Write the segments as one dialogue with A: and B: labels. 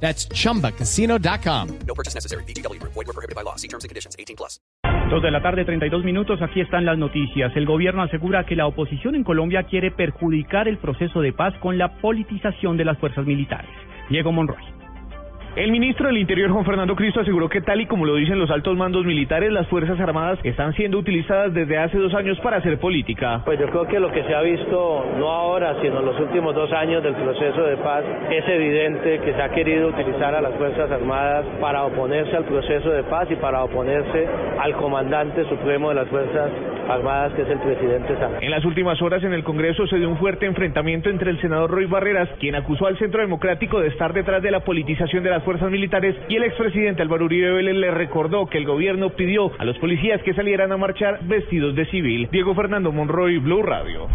A: That's chumbacasino.com.
B: No purchase necessary. BGW. Void were prohibited by law. See terms and conditions. 18 plus.
C: Dos de la tarde, 32 minutos. Aquí están las noticias. El gobierno asegura que la oposición en Colombia quiere perjudicar el proceso de paz con la politización de las fuerzas militares. Diego Monroy.
D: El ministro del Interior, Juan Fernando Cristo, aseguró que tal y como lo dicen los altos mandos militares, las Fuerzas Armadas están siendo utilizadas desde hace dos años para hacer política.
E: Pues yo creo que lo que se ha visto, no ahora, sino en los últimos dos años del proceso de paz, es evidente que se ha querido utilizar a las Fuerzas Armadas para oponerse al proceso de paz y para oponerse al comandante supremo de las Fuerzas Armadas, que es el presidente Santos.
D: En las últimas horas en el Congreso se dio un fuerte enfrentamiento entre el senador Roy Barreras, quien acusó al Centro Democrático de estar detrás de la politización de las fuerzas militares, y el expresidente Álvaro Uribe Vélez le recordó que el gobierno pidió a los policías que salieran a marchar vestidos de civil. Diego Fernando Monroy, Blue Radio.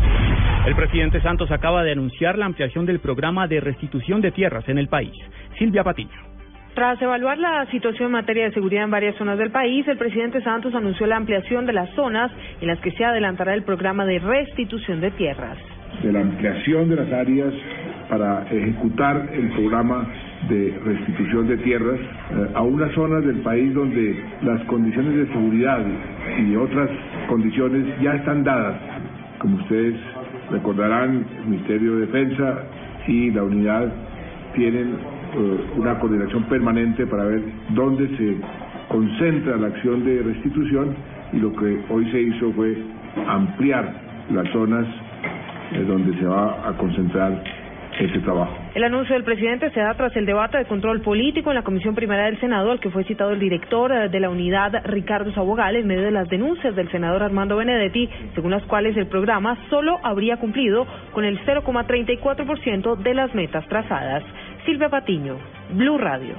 C: El presidente Santos acaba de anunciar la ampliación del programa de restitución de tierras en el país. Silvia Patiño.
F: Tras evaluar la situación en materia de seguridad en varias zonas del país, el presidente Santos anunció la ampliación de las zonas en las que se adelantará el programa de restitución de tierras.
G: De la ampliación de las áreas para ejecutar el programa de restitución de tierras eh, a unas zonas del país donde las condiciones de seguridad y otras condiciones ya están dadas. Como ustedes recordarán, el Ministerio de Defensa y la unidad tienen eh, una coordinación permanente para ver dónde se concentra la acción de restitución y lo que hoy se hizo fue ampliar las zonas eh, donde se va a concentrar ese trabajo.
F: El anuncio del presidente se da tras el debate de control político en la Comisión Primera del Senado, al que fue citado el director eh, de la unidad, Ricardo Sabogal, en medio de las denuncias del senador Armando Benedetti, según las cuales el programa solo habría cumplido con el 0,34% de las metas trazadas. Silvia Patiño, Blue Radio.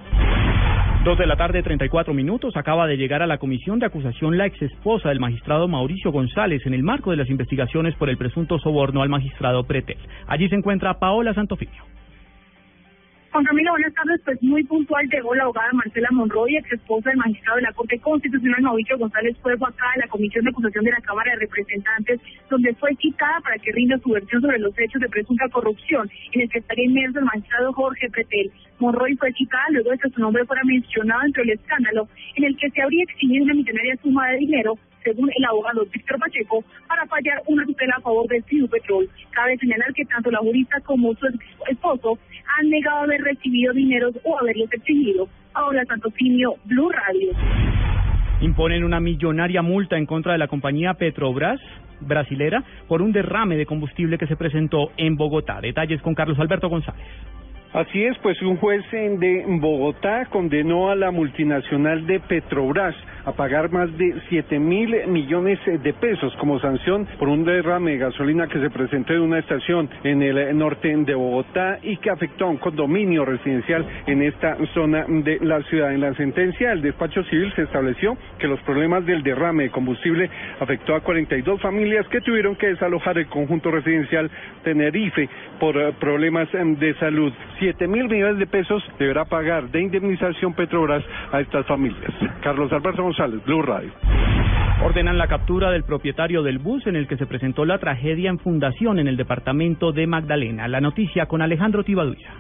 C: Dos de la tarde, 34 minutos. Acaba de llegar a la comisión de acusación la exesposa del magistrado Mauricio González en el marco de las investigaciones por el presunto soborno al magistrado Pretel. Allí se encuentra Paola Santofimio.
H: Juan Camilo, buenas tardes. Pues muy puntual llegó la abogada Marcela Monroy, ex esposa del magistrado de la Corte Constitucional Mauricio González Fuego acá en la Comisión de Acusación de la Cámara de Representantes, donde fue citada para que rinda su versión sobre los hechos de presunta corrupción en el que estaría inmerso el magistrado Jorge Pretel. Monroy fue citada luego de que su nombre fuera mencionado entre el escándalo en el que se habría exigido una millonaria suma de dinero según el abogado Víctor Pacheco, para fallar una tutela a favor de Petrol. Cabe señalar que tanto la jurista como su esposo han negado haber recibido dineros o haberlos exigido. Ahora, Santofimio, Blue Radio.
C: Imponen una millonaria multa en contra de la compañía Petrobras brasilera por un derrame de combustible que se presentó en Bogotá. Detalles con Carlos Alberto González.
I: Así es, pues un juez de Bogotá condenó a la multinacional de Petrobras a pagar más de 7 mil millones de pesos como sanción por un derrame de gasolina que se presentó en una estación en el norte de Bogotá y que afectó a un condominio residencial en esta zona de la ciudad. En la sentencia del despacho civil se estableció que los problemas del derrame de combustible afectó a 42 familias que tuvieron que desalojar el conjunto residencial Tenerife por eh, problemas em, de salud. 7 mil millones de pesos deberá pagar de indemnización Petrobras a estas familias. Carlos Alberto González, Blue Radio.
C: Ordenan la captura del propietario del bus en el que se presentó la tragedia en fundación en el departamento de Magdalena. La noticia con Alejandro Tibaduiza.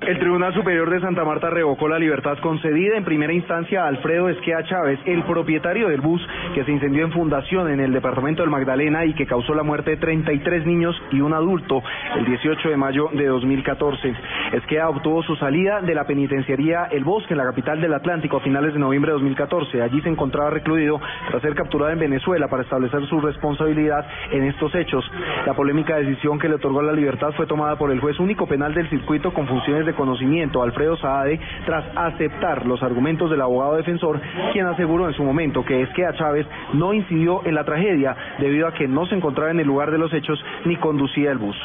J: El Tribunal Superior de Santa Marta revocó la libertad concedida en primera instancia a Alfredo Esquea Chávez, el propietario del bus que se incendió en fundación en el departamento del Magdalena y que causó la muerte de 33 niños y un adulto el 18 de mayo de 2014. Esquea obtuvo su salida de la penitenciaría El Bosque en la capital del Atlántico a finales de noviembre de 2014. Allí se encontraba recluido tras ser capturado en Venezuela para establecer su responsabilidad en estos hechos. La polémica decisión que le otorgó la libertad fue tomada por el juez único penal del circuito con funciones de conocimiento Alfredo Saade tras aceptar los argumentos del abogado defensor, quien aseguró en su momento que es que a Chávez no incidió en la tragedia debido a que no se encontraba en el lugar de los hechos ni conducía el bus.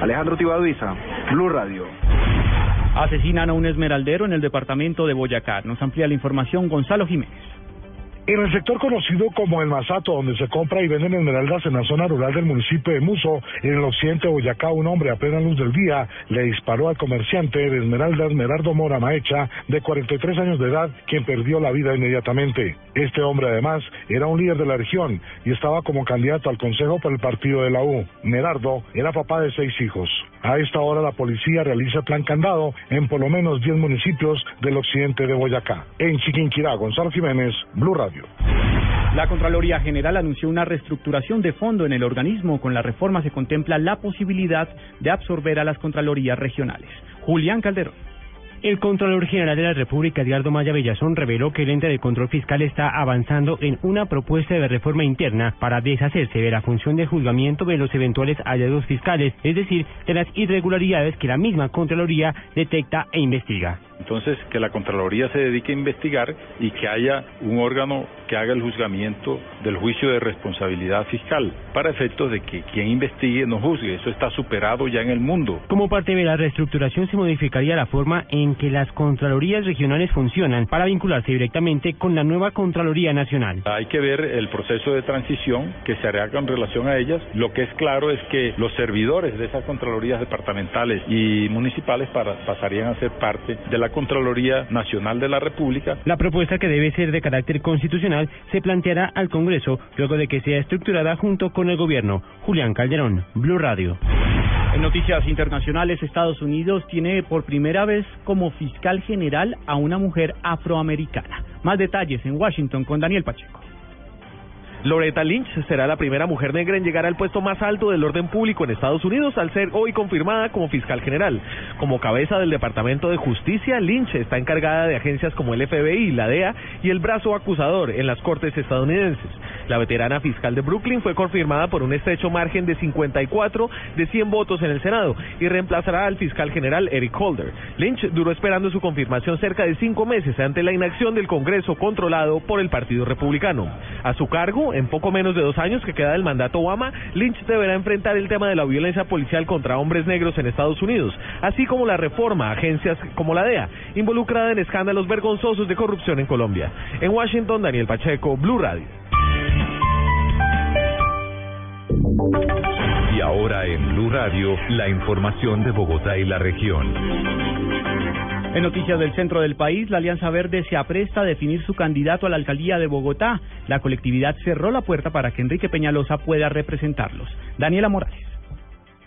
J: Alejandro Tibaduiza, Blue Radio.
C: Asesinan a un esmeraldero en el departamento de Boyacá. Nos amplía la información Gonzalo Jiménez.
K: En el sector conocido como el Masato, donde se compra y venden esmeraldas en la zona rural del municipio de Muso, en el occidente de Boyacá, un hombre a plena luz del día le disparó al comerciante de esmeraldas Merardo Mora Maecha, de 43 años de edad, quien perdió la vida inmediatamente. Este hombre, además, era un líder de la región y estaba como candidato al consejo por el partido de la U. Merardo era papá de seis hijos. A esta hora la policía realiza plan candado en por lo menos 10 municipios del occidente de Boyacá. En Chiquinquirá, Gonzalo Jiménez, Blue Radio.
C: La Contraloría General anunció una reestructuración de fondo en el organismo. Con la reforma se contempla la posibilidad de absorber a las Contralorías regionales. Julián Calderón.
L: El Contralor General de la República, Edgardo Maya Bellazón, reveló que el ente de control fiscal está avanzando en una propuesta de reforma interna para deshacerse de la función de juzgamiento de los eventuales hallazgos fiscales, es decir, de las irregularidades que la misma Contraloría detecta e investiga.
M: Entonces, que la Contraloría se dedique a investigar y que haya un órgano que haga el juzgamiento del juicio de responsabilidad fiscal, para efectos de que quien investigue no juzgue. Eso está superado ya en el mundo.
L: Como parte de la reestructuración se modificaría la forma en que las Contralorías regionales funcionan para vincularse directamente con la nueva Contraloría Nacional.
M: Hay que ver el proceso de transición que se hará con relación a ellas. Lo que es claro es que los servidores de esas Contralorías departamentales y municipales para, pasarían a ser parte de la Contraloría Nacional de la República.
L: La propuesta que debe ser de carácter constitucional se planteará al Congreso luego de que sea estructurada junto con el gobierno. Julián Calderón, Blue Radio.
C: En noticias internacionales, Estados Unidos tiene por primera vez como fiscal general a una mujer afroamericana. Más detalles en Washington con Daniel Pacheco.
N: Loretta Lynch será la primera mujer negra en llegar al puesto más alto del orden público en Estados Unidos al ser hoy confirmada como fiscal general. Como cabeza del Departamento de Justicia, Lynch está encargada de agencias como el FBI, la DEA y el brazo acusador en las cortes estadounidenses. La veterana fiscal de Brooklyn fue confirmada por un estrecho margen de 54 de 100 votos en el Senado y reemplazará al fiscal general Eric Holder. Lynch duró esperando su confirmación cerca de cinco meses ante la inacción del Congreso controlado por el Partido Republicano. A su cargo, en poco menos de dos años que queda del mandato Obama, Lynch deberá enfrentar el tema de la violencia policial contra hombres negros en Estados Unidos, así como la reforma a agencias como la DEA, involucrada en escándalos vergonzosos de corrupción en Colombia. En Washington, Daniel Pacheco, Blue Radio.
O: Y ahora en Blue Radio, la información de Bogotá y la región.
C: En noticias del centro del país, la Alianza Verde se apresta a definir su candidato a la alcaldía de Bogotá. La colectividad cerró la puerta para que Enrique Peñalosa pueda representarlos. Daniela Morales.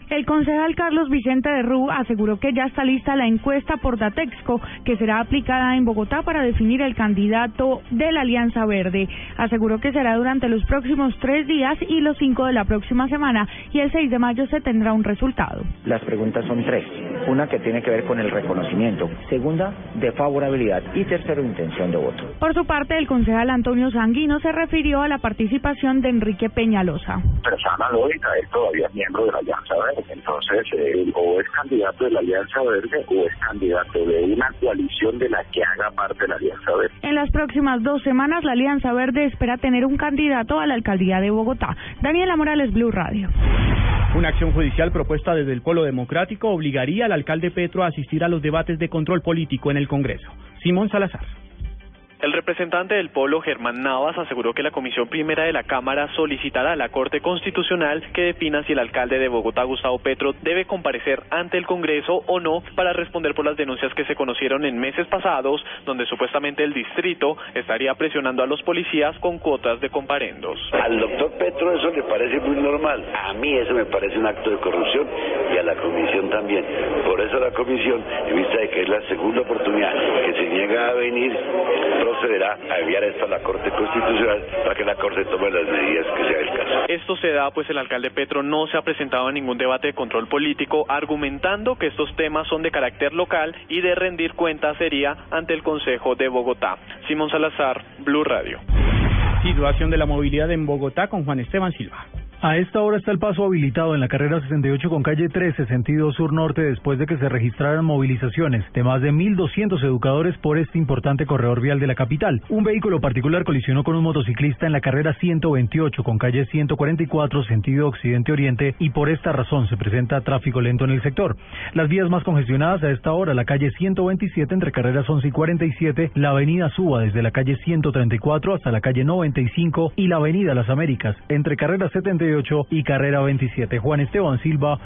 P: El concejal Carlos Vicente de Rú aseguró que ya está lista la encuesta por Datexco que será aplicada en Bogotá para definir el candidato de la Alianza Verde. Aseguró que será durante los próximos tres días y los cinco de la próxima semana y el 6 de mayo se tendrá un resultado.
Q: Las preguntas son tres. Una que tiene que ver con el reconocimiento, segunda de favorabilidad y tercero intención de voto.
P: Por su parte, el concejal Antonio Sanguino se refirió a la participación de Enrique Peñalosa.
R: Persona lógica, él todavía es miembro de la Alianza Verde. Entonces, eh, o es candidato de la Alianza Verde o es candidato de una coalición de la que haga parte de la Alianza Verde.
P: En las próximas dos semanas, la Alianza Verde espera tener un candidato a la alcaldía de Bogotá. Daniela Morales, Blue Radio.
C: Una acción judicial propuesta desde el Polo Democrático obligaría al alcalde Petro a asistir a los debates de control político en el Congreso. Simón Salazar.
S: El representante del Polo, Germán Navas, aseguró que la Comisión Primera de la Cámara solicitará a la Corte Constitucional que defina si el alcalde de Bogotá, Gustavo Petro, debe comparecer ante el Congreso o no para responder por las denuncias que se conocieron en meses pasados, donde supuestamente el distrito estaría presionando a los policías con cuotas de comparendos.
T: Al doctor Petro eso le parece muy normal. A mí eso me parece un acto de corrupción y a la Comisión también. Por eso la Comisión, en vista de que es la segunda oportunidad que se niega a venir, procederá a enviar esto a la Corte Constitucional para que la Corte tome las medidas que sea el caso.
S: Esto se da pues el alcalde Petro no se ha presentado a ningún debate de control político argumentando que estos temas son de carácter local y de rendir cuentas sería ante el Consejo de Bogotá. Simón Salazar, Blue Radio.
C: Situación de la movilidad en Bogotá con Juan Esteban Silva.
U: A esta hora está el paso habilitado en la carrera 68 con calle 13, sentido sur-norte, después de que se registraran movilizaciones de más de 1.200 educadores por este importante corredor vial de la capital. Un vehículo particular colisionó con un motociclista en la carrera 128 con calle 144, sentido occidente-oriente, y por esta razón se presenta tráfico lento en el sector. Las vías más congestionadas a esta hora, la calle 127 entre carreras 11 y 47, la avenida Suba desde la calle 134 hasta la calle 95 y la avenida Las Américas entre carreras 78 y carrera 27. Juan Esteban Silva,